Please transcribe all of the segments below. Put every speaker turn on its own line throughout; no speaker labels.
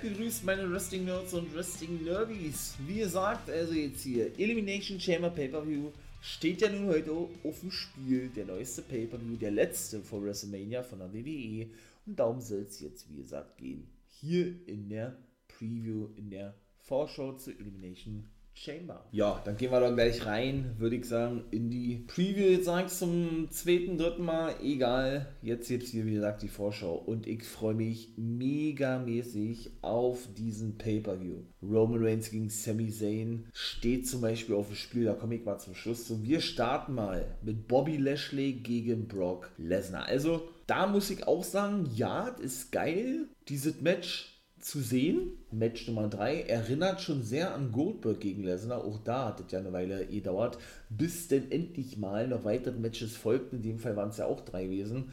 Seid gegrüßt, meine Wrestling Nerds und Wrestling Nerdies. Wie gesagt, also jetzt hier Elimination Chamber Pay-Per-View steht ja nun heute auf dem Spiel. Der neueste Pay-Per-View, der letzte vor WrestleMania von der WWE. Und darum soll es jetzt, wie gesagt, gehen. Hier in der Preview, in der Vorschau zu Elimination Chamber. Ja, dann gehen wir doch gleich rein, würde ich sagen, in die Preview. Jetzt sage ich zum zweiten, dritten Mal, egal. Jetzt gibt es hier, wie gesagt, die Vorschau. Und ich freue mich megamäßig auf diesen Pay-Per-View. Roman Reigns gegen Sami Zayn steht zum Beispiel auf dem Spiel. Da komme ich mal zum Schluss zu. Wir starten mal mit Bobby Lashley gegen Brock Lesnar. Also, da muss ich auch sagen, ja, das ist geil, dieses Match zu sehen. Match Nummer 3 erinnert schon sehr an Goldberg gegen Lesnar. Auch da hat es ja eine Weile gedauert, bis denn endlich mal noch weitere Matches folgten. In dem Fall waren es ja auch drei gewesen.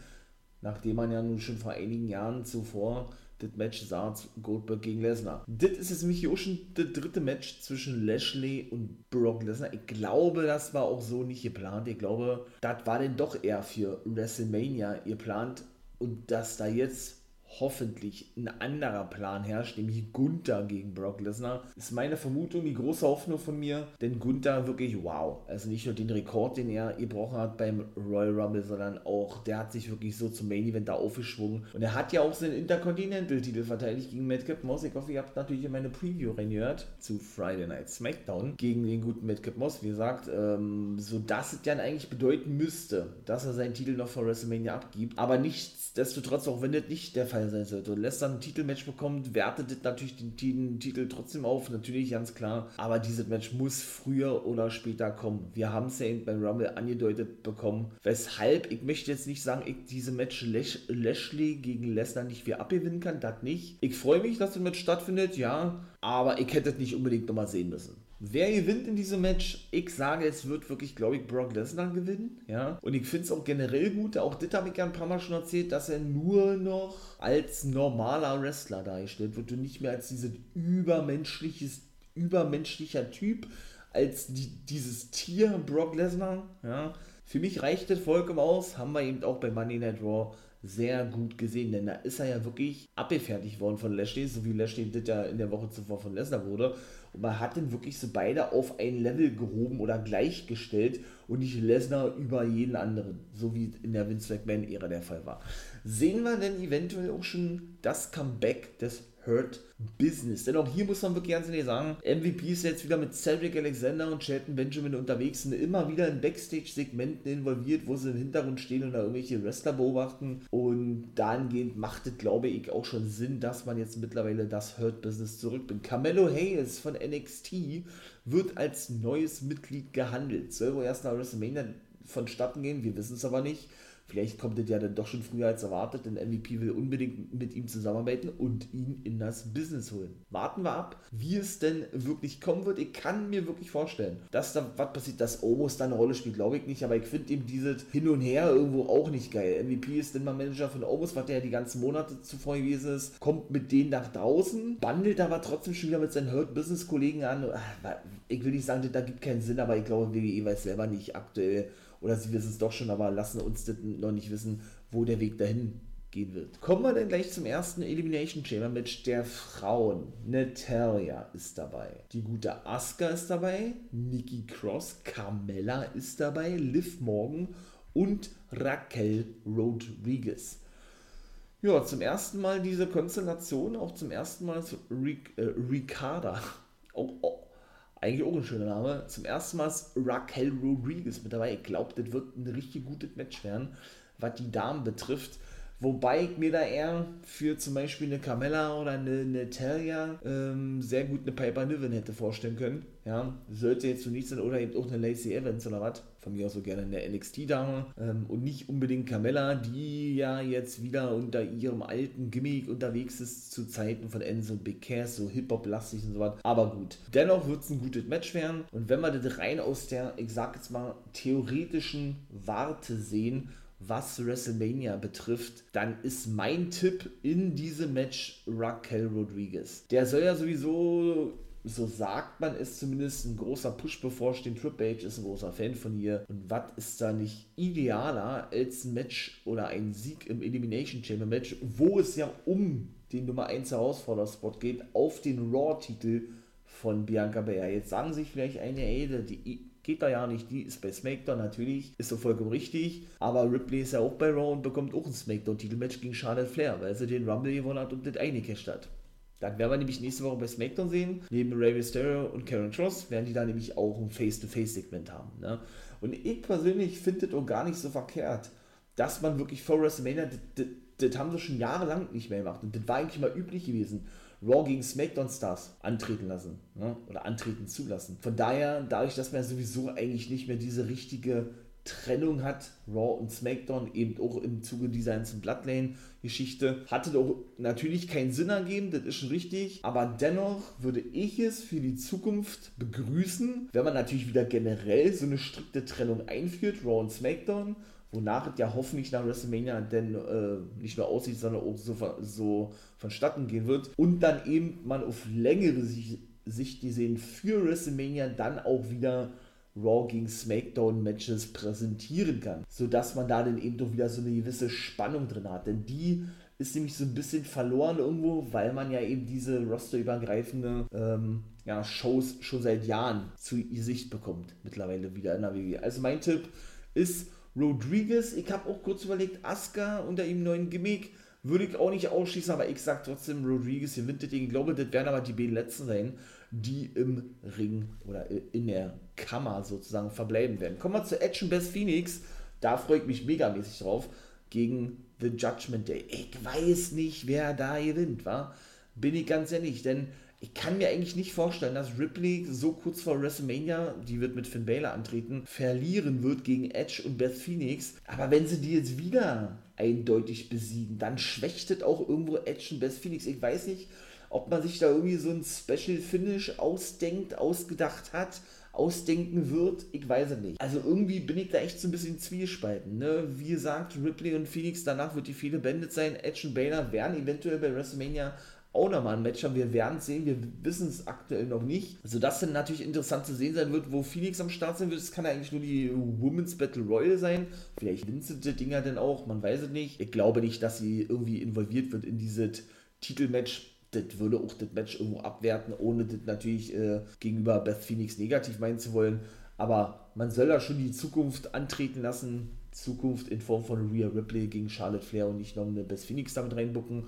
Nachdem man ja nun schon vor einigen Jahren zuvor das Match sah, Goldberg gegen Lesnar. Das ist jetzt nämlich auch schon das dritte Match zwischen Lashley und Brock Lesnar. Ich glaube, das war auch so nicht geplant. Ich glaube, das war denn doch eher für WrestleMania geplant. Und dass da jetzt hoffentlich ein anderer Plan herrscht, nämlich Gunther gegen Brock Lesnar. Ist meine Vermutung, die große Hoffnung von mir, denn Gunther wirklich wow. Also nicht nur den Rekord, den er gebrochen hat beim Royal Rumble, sondern auch, der hat sich wirklich so zum Main Event da aufgeschwungen. Und er hat ja auch seinen Intercontinental-Titel verteidigt gegen Madcap Moss. Ich hoffe, ihr habt natürlich in meine Preview reingehört zu Friday Night SmackDown gegen den guten Madcap Moss, wie gesagt, ähm, so dass es dann eigentlich bedeuten müsste, dass er seinen Titel noch vor WrestleMania abgibt. Aber nichtsdestotrotz, auch wenn das nicht der Fall sein sollte und dann ein Titelmatch bekommt, wertet natürlich den Titel trotzdem auf, natürlich ganz klar. Aber dieses Match muss früher oder später kommen. Wir haben es ja eben beim Rumble angedeutet bekommen. Weshalb, ich möchte jetzt nicht sagen, ich diese Match Lash Lashley gegen Lesnar nicht wieder abgewinnen kann, das nicht. Ich freue mich, dass das Match stattfindet, ja, aber ich hätte es nicht unbedingt nochmal sehen müssen. Wer gewinnt in diesem Match? Ich sage, es wird wirklich, glaube ich, Brock Lesnar gewinnen. Ja? Und ich finde es auch generell gut. Auch das habe ich ja ein paar Mal schon erzählt, dass er nur noch als normaler Wrestler dargestellt wird und nicht mehr als dieses übermenschliches, übermenschlicher Typ, als die, dieses Tier Brock Lesnar. Ja? Für mich reicht das vollkommen aus. Haben wir eben auch bei Money Night Raw sehr gut gesehen, denn da ist er ja wirklich abgefertigt worden von Lashley, so wie Lashley das ja in der Woche zuvor von Lesnar wurde. Und man hat dann wirklich so beide auf ein Level gehoben oder gleichgestellt und nicht Lesnar über jeden anderen, so wie in der Vince McMahon-Ära der Fall war. Sehen wir denn eventuell auch schon das Comeback des Hurt Business. Denn auch hier muss man wirklich ganz ehrlich sagen, MVP ist jetzt wieder mit Cedric Alexander und Shelton Benjamin unterwegs und immer wieder in Backstage-Segmenten involviert, wo sie im Hintergrund stehen und da irgendwelche Wrestler beobachten. Und dahingehend macht es, glaube ich, auch schon Sinn, dass man jetzt mittlerweile das Hurt Business zurückbringt. Carmelo Hayes von NXT wird als neues Mitglied gehandelt. Soll wohl erst nach WrestleMania vonstatten gehen, wir wissen es aber nicht. Vielleicht kommt es ja dann doch schon früher als erwartet, denn MVP will unbedingt mit ihm zusammenarbeiten und ihn in das Business holen. Warten wir ab, wie es denn wirklich kommen wird. Ich kann mir wirklich vorstellen, dass da was passiert, dass Omos da eine Rolle spielt, glaube ich nicht, aber ich finde eben dieses Hin und Her irgendwo auch nicht geil. MVP ist denn mal Manager von Omos, was der ja die ganzen Monate zuvor gewesen ist, kommt mit denen nach draußen, bandelt aber trotzdem schon wieder mit seinen Hurt Business Kollegen an. Ich will nicht sagen, da gibt keinen Sinn, aber ich glaube, WWE weiß selber nicht aktuell, oder sie wissen es doch schon, aber lassen uns das noch nicht wissen, wo der Weg dahin gehen wird. Kommen wir dann gleich zum ersten Elimination Chamber Match der Frauen. Natalia ist dabei. Die gute Asuka ist dabei. Nikki Cross, Carmella ist dabei. Liv Morgan und Raquel Rodriguez. Ja, zum ersten Mal diese Konstellation, auch zum ersten Mal Ric äh, Ricarda. Oh, oh, eigentlich auch ein schöner Name. Zum ersten Mal ist Raquel Rodriguez mit dabei. Ich glaube, das wird ein richtig gutes Match werden, was die Damen betrifft. Wobei ich mir da eher für zum Beispiel eine Carmella oder eine Natalia ähm, sehr gut eine Piper Niven hätte vorstellen können. Ja, sollte jetzt so nicht sein oder eben auch eine Lacey Evans oder was. Von mir aus so gerne eine NXT-Dame. Ähm, und nicht unbedingt Carmella, die ja jetzt wieder unter ihrem alten Gimmick unterwegs ist zu Zeiten von Enzo Big Cass, so Hip-Hop-lastig und so was. Aber gut. Dennoch wird es ein gutes Match werden. Und wenn wir das rein aus der, ich sag jetzt mal, theoretischen Warte sehen, was WrestleMania betrifft, dann ist mein Tipp in diesem Match Raquel Rodriguez. Der soll ja sowieso so sagt man es zumindest, ein großer Push bevorstehen. Triple H ist ein großer Fan von ihr. Und was ist da nicht idealer als ein Match oder ein Sieg im Elimination Chamber Match, wo es ja um den Nummer 1 Herausforderspot geht auf den Raw-Titel von Bianca Belair. Jetzt sagen sich vielleicht eine, ey, die geht da ja nicht, die ist bei SmackDown natürlich, ist so vollkommen richtig, aber Ripley ist ja auch bei Raw und bekommt auch ein SmackDown-Titelmatch gegen Charlotte Flair, weil sie den Rumble gewonnen hat und das eingecasht hat. Dann werden wir nämlich nächste Woche bei SmackDown sehen, neben Rey Mysterio und Karen Cross werden die da nämlich auch ein Face-to-Face-Segment haben. Ne? Und ich persönlich finde das auch gar nicht so verkehrt, dass man wirklich vor WrestleMania, das, haben sie schon jahrelang nicht mehr gemacht und das war eigentlich mal üblich gewesen Raw gegen SmackDown Stars antreten lassen ne? oder antreten zu lassen. Von daher, dadurch, dass man sowieso eigentlich nicht mehr diese richtige Trennung hat, Raw und SmackDown, eben auch im Zuge dieser ganzen Bloodlane-Geschichte, hatte doch natürlich keinen Sinn ergeben, das ist schon richtig, aber dennoch würde ich es für die Zukunft begrüßen, wenn man natürlich wieder generell so eine strikte Trennung einführt, Raw und SmackDown, wonach es ja hoffentlich nach WrestleMania denn äh, nicht nur aussieht, sondern auch so, so vonstatten gehen wird. Und dann eben man auf längere Sicht gesehen für WrestleMania dann auch wieder Raw gegen SmackDown Matches präsentieren kann, sodass man da dann eben doch wieder so eine gewisse Spannung drin hat, denn die ist nämlich so ein bisschen verloren irgendwo, weil man ja eben diese rosterübergreifende ähm, ja, Shows schon seit Jahren zu Gesicht bekommt, mittlerweile wieder in der WWE. Also mein Tipp ist Rodriguez, ich habe auch kurz überlegt, Asuka unter ihm neuen Gimmick, würde ich auch nicht ausschließen, aber ich sage trotzdem, Rodriguez gewinnt das Ding. Ich glaube, das werden aber die beiden letzten sein, die im Ring oder in der Kammer sozusagen verbleiben werden. Kommen wir zu Edge und Best Phoenix. Da freue ich mich megamäßig drauf. Gegen The Judgment Day. Ich weiß nicht, wer da gewinnt, wa? Bin ich ganz ehrlich, denn ich kann mir eigentlich nicht vorstellen, dass Ripley so kurz vor WrestleMania, die wird mit Finn Balor antreten, verlieren wird gegen Edge und Beth Phoenix. Aber wenn sie die jetzt wieder eindeutig besiegen, dann schwächt es auch irgendwo Edge und Beth Phoenix. Ich weiß nicht, ob man sich da irgendwie so ein Special Finish ausdenkt, ausgedacht hat, ausdenken wird, ich weiß es nicht. Also irgendwie bin ich da echt so ein bisschen zwiespalten. Ne? Wie gesagt, Ripley und Phoenix, danach wird die viele beendet sein. Edge und Baylor werden eventuell bei WrestleMania auch nochmal ein Match haben. Wir werden es sehen, wir wissen es aktuell noch nicht. Also das dann natürlich interessant zu sehen sein wird, wo Phoenix am Start sein wird. Es kann ja eigentlich nur die Women's Battle Royal sein. Vielleicht gewinnt sie die Dinger denn auch, man weiß es nicht. Ich glaube nicht, dass sie irgendwie involviert wird in dieses Titelmatch das würde auch das Match irgendwo abwerten, ohne das natürlich äh, gegenüber Beth Phoenix negativ meinen zu wollen. Aber man soll da schon die Zukunft antreten lassen. Zukunft in Form von Rhea Ripley gegen Charlotte Flair und nicht noch eine Beth Phoenix damit reinbucken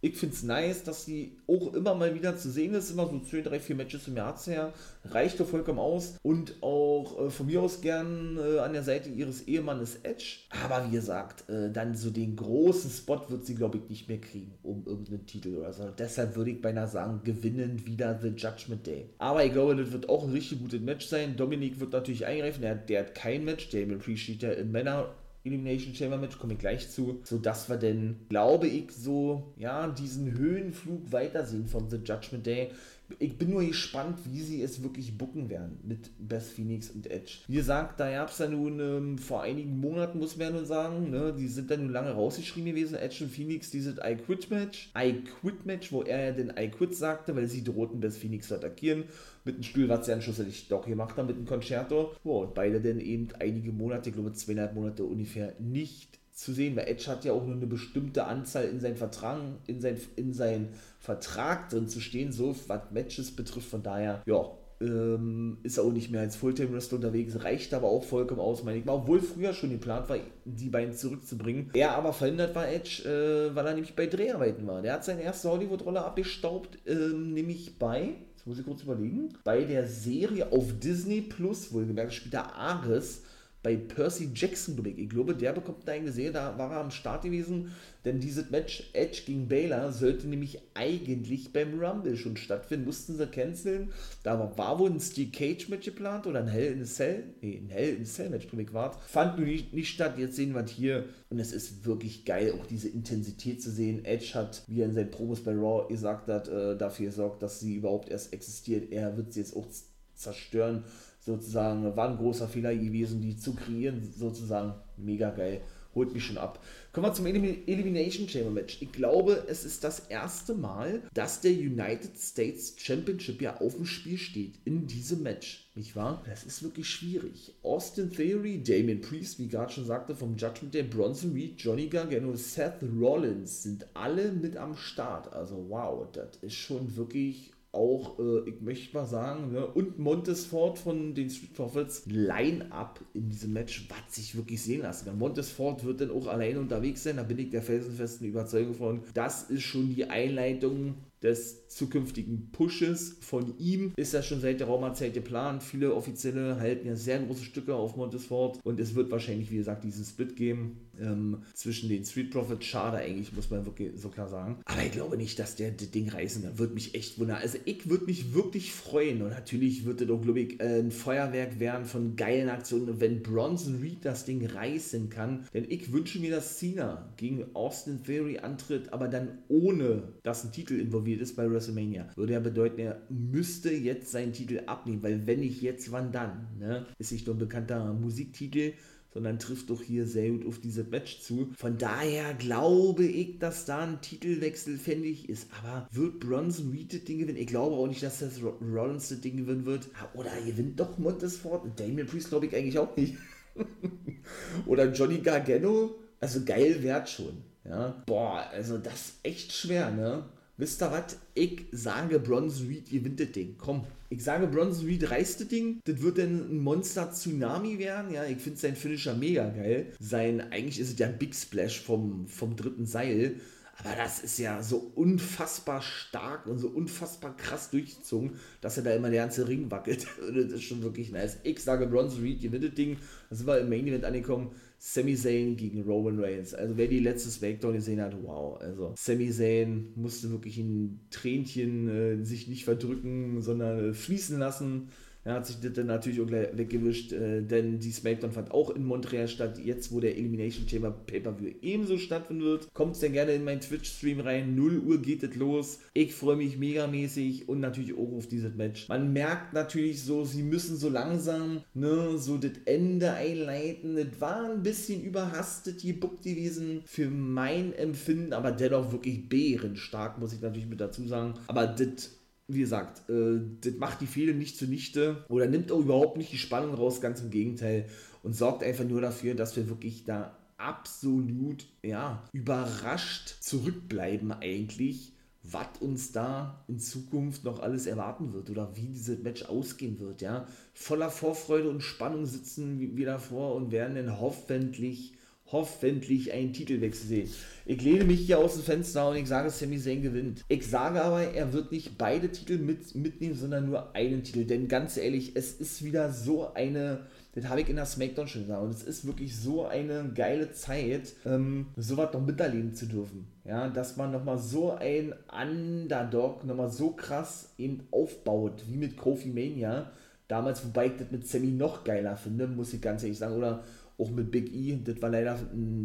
ich finde es nice, dass sie auch immer mal wieder zu sehen ist, immer so 2, 3, 4 Matches im Jahr her. Reicht doch vollkommen aus. Und auch äh, von mir aus gern äh, an der Seite ihres Ehemannes Edge. Aber wie gesagt, äh, dann so den großen Spot wird sie, glaube ich, nicht mehr kriegen, um irgendeinen Titel oder so. Deshalb würde ich beinahe sagen, gewinnen wieder The Judgment Day. Aber ich glaube, das wird auch ein richtig gutes Match sein. Dominik wird natürlich eingreifen. Der, der hat kein Match. Damien Priest steht ja in Männer Elimination Chamber Match, komme ich gleich zu, sodass wir denn, glaube ich, so, ja, diesen Höhenflug weitersehen von The Judgment Day ich bin nur gespannt, wie sie es wirklich bucken werden mit Beth Phoenix und Edge. Wie gesagt, da gab es ja nun ähm, vor einigen Monaten, muss man ja nur sagen, ne, die sind dann nun lange rausgeschrieben gewesen, Edge und Phoenix, dieses I Quit Match. I Quit Match, wo er ja den I Quit sagte, weil sie drohten, Beth Phoenix zu attackieren. Mit dem Stuhl, was sie dann schlussendlich doch gemacht haben, mit dem Concerto. Oh, und beide dann eben einige Monate, ich glaube zweieinhalb Monate ungefähr, nicht zu sehen, weil Edge hat ja auch nur eine bestimmte Anzahl in seinen Vertrag, in sein, in sein Vertrag drin zu stehen, so was Matches betrifft. Von daher, ja, ähm, ist er auch nicht mehr als Fulltime-Wrestler unterwegs, reicht aber auch vollkommen aus, meine ich mal. Obwohl früher schon geplant war, die beiden zurückzubringen. Er aber verhindert war Edge, äh, weil er nämlich bei Dreharbeiten war. Der hat seine erste Hollywood-Rolle abgestaubt, ähm, nämlich bei, jetzt muss ich kurz überlegen, bei der Serie auf Disney Plus, wohlgemerkt, spielt er Ares bei Percy Jackson, glaube ich. Glaube, der bekommt eine eigene Serie, da war er am Start gewesen, denn dieses Match Edge gegen Baylor sollte nämlich eigentlich beim Rumble schon stattfinden, mussten sie canceln. Da war, wohl ein Steel Cage Match geplant oder ein Hell in a Cell, nee, ein Hell in a Cell Match, glaube ich, war. Fand nur nicht, nicht statt, jetzt sehen wir es hier und es ist wirklich geil, auch diese Intensität zu sehen. Edge hat, wie er in seinen Promos bei Raw gesagt hat, äh, dafür gesorgt, dass sie überhaupt erst existiert. Er wird sie jetzt auch zerstören sozusagen, war ein großer Fehler gewesen, die zu kreieren, sozusagen mega geil. holt mich schon ab. Kommen wir zum Elim Elimination Chamber Match. Ich glaube, es ist das erste Mal, dass der United States Championship ja auf dem Spiel steht in diesem Match. Nicht wahr? Das ist wirklich schwierig. Austin Theory, Damien Priest, wie gerade schon sagte, vom Judgment Day, Bronson Reed, Johnny Gargano, Seth Rollins sind alle mit am Start. Also wow, das ist schon wirklich auch, äh, ich möchte mal sagen, ne, und Montesfort von den Street Profits Line-Up in diesem Match, was sich wirklich sehen lassen kann. Montesfort wird dann auch alleine unterwegs sein, da bin ich der felsenfesten Überzeugung von. Das ist schon die Einleitung des zukünftigen Pushes von ihm ist ja schon seit der Raumerzeit geplant. Viele Offizielle halten ja sehr große Stücke auf Montesfort und es wird wahrscheinlich, wie gesagt, diesen Split geben ähm, zwischen den Street Profits. Schade eigentlich, muss man wirklich so klar sagen. Aber ich glaube nicht, dass der das Ding reißen kann. Würde mich echt wundern. Also ich würde mich wirklich freuen und natürlich wird es auch, glaube ich, ein Feuerwerk werden von geilen Aktionen, wenn Bronson Reed das Ding reißen kann. Denn ich wünsche mir, dass Cena gegen Austin Theory antritt, aber dann ohne, dass ein Titel involviert ist bei WrestleMania. Würde ja bedeuten, er müsste jetzt seinen Titel abnehmen, weil wenn nicht jetzt, wann dann? Ne? Ist nicht nur ein bekannter Musiktitel, sondern trifft doch hier sehr gut auf dieses Match zu. Von daher glaube ich, dass da ein Titelwechsel fändig ist. Aber wird Bronson Reed das Ding gewinnen? Ich glaube auch nicht, dass das Rollins das Ding gewinnen wird. Ah, oder gewinnt doch Montesfort. Damien Priest glaube ich eigentlich auch nicht. Oder Johnny Gargano. Also geil wert schon. Ja. Boah, also das ist echt schwer, ne? Wisst ihr was? Ich sage, Bronze Reed gewinnt das Ding. Komm, ich sage, Bronze Reed reißt das Ding. Das wird dann ein Monster-Tsunami werden. Ja, ich finde sein Finisher mega geil. Sein, eigentlich ist es ja ein Big Splash vom, vom dritten Seil. Aber das ist ja so unfassbar stark und so unfassbar krass durchgezogen, dass er da immer der ganze Ring wackelt. das ist schon wirklich nice. Ich sage, Bronze Reed gewinnt das Ding. Da sind wir im Main Event angekommen. Sami Zayn gegen Roman Reigns. Also wer die letzte Smackdown gesehen hat, wow. Also Sami Zayn musste wirklich ein Tränchen äh, sich nicht verdrücken, sondern äh, fließen lassen er hat sich das dann natürlich auch gleich weggewischt, äh, denn die Smackdown fand auch in Montreal statt. Jetzt, wo der Elimination Chamber Pay-Per-View ebenso stattfinden wird, kommt es dann gerne in meinen Twitch-Stream rein. 0 Uhr geht es los. Ich freue mich megamäßig und natürlich auch auf dieses Match. Man merkt natürlich so, sie müssen so langsam ne, so das Ende einleiten. Das war ein bisschen überhastet gebuckt gewesen für mein Empfinden, aber dennoch wirklich bärenstark, muss ich natürlich mit dazu sagen. Aber das wie gesagt, äh, das macht die Fehler nicht zunichte oder nimmt auch überhaupt nicht die Spannung raus, ganz im Gegenteil und sorgt einfach nur dafür, dass wir wirklich da absolut, ja, überrascht zurückbleiben eigentlich, was uns da in Zukunft noch alles erwarten wird oder wie dieses Match ausgehen wird, ja. Voller Vorfreude und Spannung sitzen wir davor und werden dann hoffentlich hoffentlich einen Titelwechsel sehen. Ich lehne mich hier aus dem Fenster und ich sage, Sami Zayn gewinnt. Ich sage aber, er wird nicht beide Titel mit, mitnehmen, sondern nur einen Titel. Denn ganz ehrlich, es ist wieder so eine, das habe ich in der Smackdown schon gesagt, und es ist wirklich so eine geile Zeit, ähm, sowas noch miterleben zu dürfen. Ja, dass man nochmal so ein Underdog nochmal so krass eben aufbaut, wie mit Kofi Mania. Damals, wobei ich das mit Sammy noch geiler finde, muss ich ganz ehrlich sagen. Oder auch mit Big E, das war leider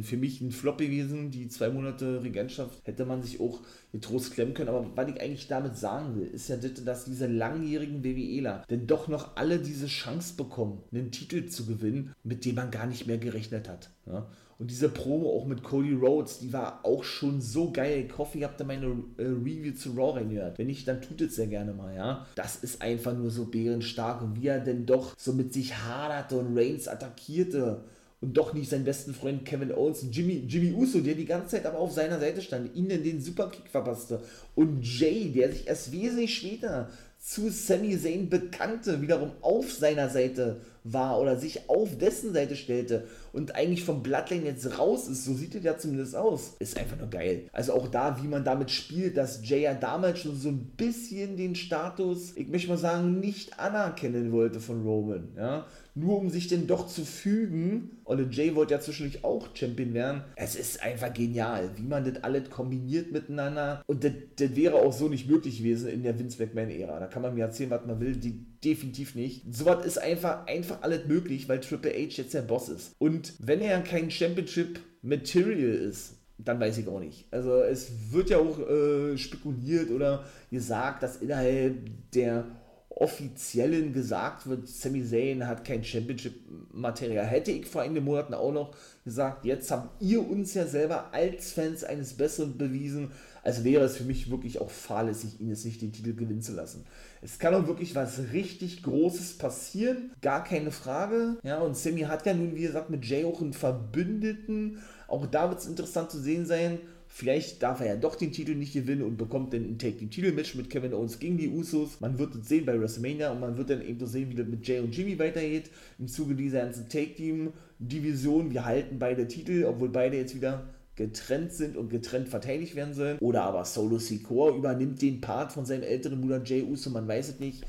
für mich ein Flop gewesen. Die zwei Monate Regentschaft hätte man sich auch getrost klemmen können. Aber was ich eigentlich damit sagen will, ist ja, das, dass diese langjährigen BWEler denn doch noch alle diese Chance bekommen, einen Titel zu gewinnen, mit dem man gar nicht mehr gerechnet hat. Ja? Und diese Promo auch mit Cody Rhodes, die war auch schon so geil. Ich hoffe, ihr habt da meine äh, Review zu Raw reingehört. Wenn nicht, dann tut es sehr gerne mal, ja. Das ist einfach nur so bärenstark. Und wie er denn doch so mit sich haderte und Reigns attackierte und doch nicht seinen besten Freund Kevin Owens, Jimmy, Jimmy Uso, der die ganze Zeit aber auf seiner Seite stand, ihnen den Superkick verpasste. Und Jay, der sich erst wesentlich später zu Sami Zayn bekannte, wiederum auf seiner Seite war oder sich auf dessen Seite stellte und eigentlich vom Bloodline jetzt raus ist, so sieht es ja zumindest aus, ist einfach nur geil. Also auch da, wie man damit spielt, dass Jay ja damals schon so ein bisschen den Status, ich möchte mal sagen, nicht anerkennen wollte von Roman, ja, nur um sich denn doch zu fügen. Und Jay wollte ja zwischendurch auch Champion werden. Es ist einfach genial, wie man das alles kombiniert miteinander. Und das, das wäre auch so nicht möglich gewesen in der Vince McMahon-Ära. Da kann man mir erzählen, was man will, die definitiv nicht. Sowas ist einfach, einfach alles möglich, weil Triple H jetzt der Boss ist. Und wenn er kein Championship Material ist, dann weiß ich auch nicht. Also es wird ja auch äh, spekuliert oder gesagt, dass innerhalb der offiziellen gesagt wird, Sami Zayn hat kein Championship-Material. Hätte ich vor einigen Monaten auch noch gesagt, jetzt habt ihr uns ja selber als Fans eines Besseren bewiesen. Also wäre es für mich wirklich auch fahrlässig, ihn jetzt nicht den Titel gewinnen zu lassen. Es kann auch wirklich was richtig Großes passieren, gar keine Frage. Ja, und Sammy hat ja nun, wie gesagt, mit Jay auch einen Verbündeten. Auch da wird es interessant zu sehen sein. Vielleicht darf er ja doch den Titel nicht gewinnen und bekommt dann ein Take Team Titelmatch mit Kevin Owens gegen die Usos. Man wird es sehen bei WrestleMania und man wird dann eben so sehen, wie das mit Jay und Jimmy weitergeht im Zuge dieser ganzen Take Team Division. Wir halten beide Titel, obwohl beide jetzt wieder getrennt sind und getrennt verteidigt werden sollen. Oder aber Solo Sikoa übernimmt den Part von seinem älteren Bruder Jay Uso, man weiß es nicht.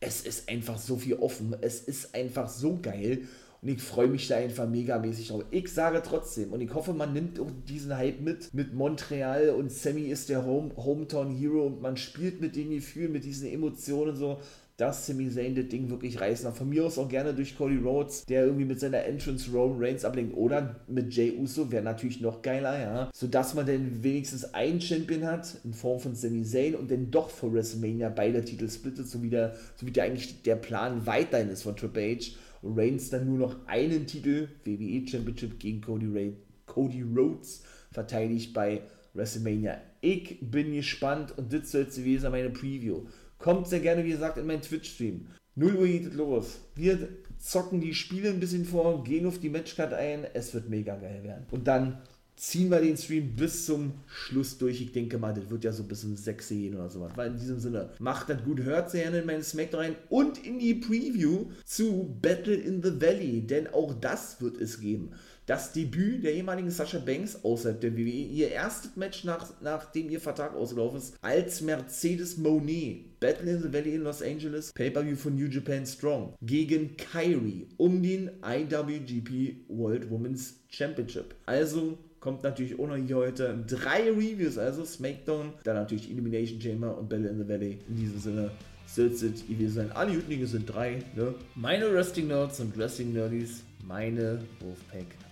Es ist einfach so viel offen. Es ist einfach so geil. Und ich freue mich da einfach megamäßig drauf. Ich sage trotzdem, und ich hoffe, man nimmt auch diesen Hype mit, mit Montreal und Sammy ist der Home, Hometown Hero und man spielt mit den Gefühlen, mit diesen Emotionen so dass Sami Zayn das Ding wirklich reißen darf. Von mir aus auch gerne durch Cody Rhodes, der irgendwie mit seiner Entrance Roman Reigns ablenkt. Oder mit Jay Uso wäre natürlich noch geiler, ja. Sodass man dann wenigstens einen Champion hat, in Form von Sami Zayn und dann doch vor WrestleMania beide Titel splittet, so wie der, so wie der eigentlich der Plan weiterhin ist von Triple H. Reigns dann nur noch einen Titel, WWE Championship gegen Cody, Ray, Cody Rhodes, verteidigt bei WrestleMania. Ich bin gespannt und das soll jetzt gewesen meine Preview. Kommt sehr gerne, wie gesagt, in meinen Twitch-Stream. 0 Uhr geht es los. Wir zocken die Spiele ein bisschen vor, gehen auf die Matchcard ein. Es wird mega geil werden. Und dann ziehen wir den Stream bis zum Schluss durch. Ich denke mal, das wird ja so bis um 6 gehen oder sowas. Weil in diesem Sinne, macht das gut, hört sehr gerne in meinen Smack rein und in die Preview zu Battle in the Valley. Denn auch das wird es geben das Debüt der ehemaligen Sascha Banks außerhalb der WWE, ihr erstes Match nach, nachdem ihr Vertrag ausgelaufen ist, als Mercedes Monet. Battle in the Valley in Los Angeles, Pay-Per-View von New Japan Strong gegen Kyrie um den IWGP World Women's Championship. Also kommt natürlich ohne hier heute drei Reviews, also SmackDown, dann natürlich Elimination Chamber und Battle in the Valley. In diesem Sinne, sitzt ihr sein. Alle Hütlinge sind drei, ne? Meine Wrestling Nerds und Wrestling Nerdies, meine Wolfpack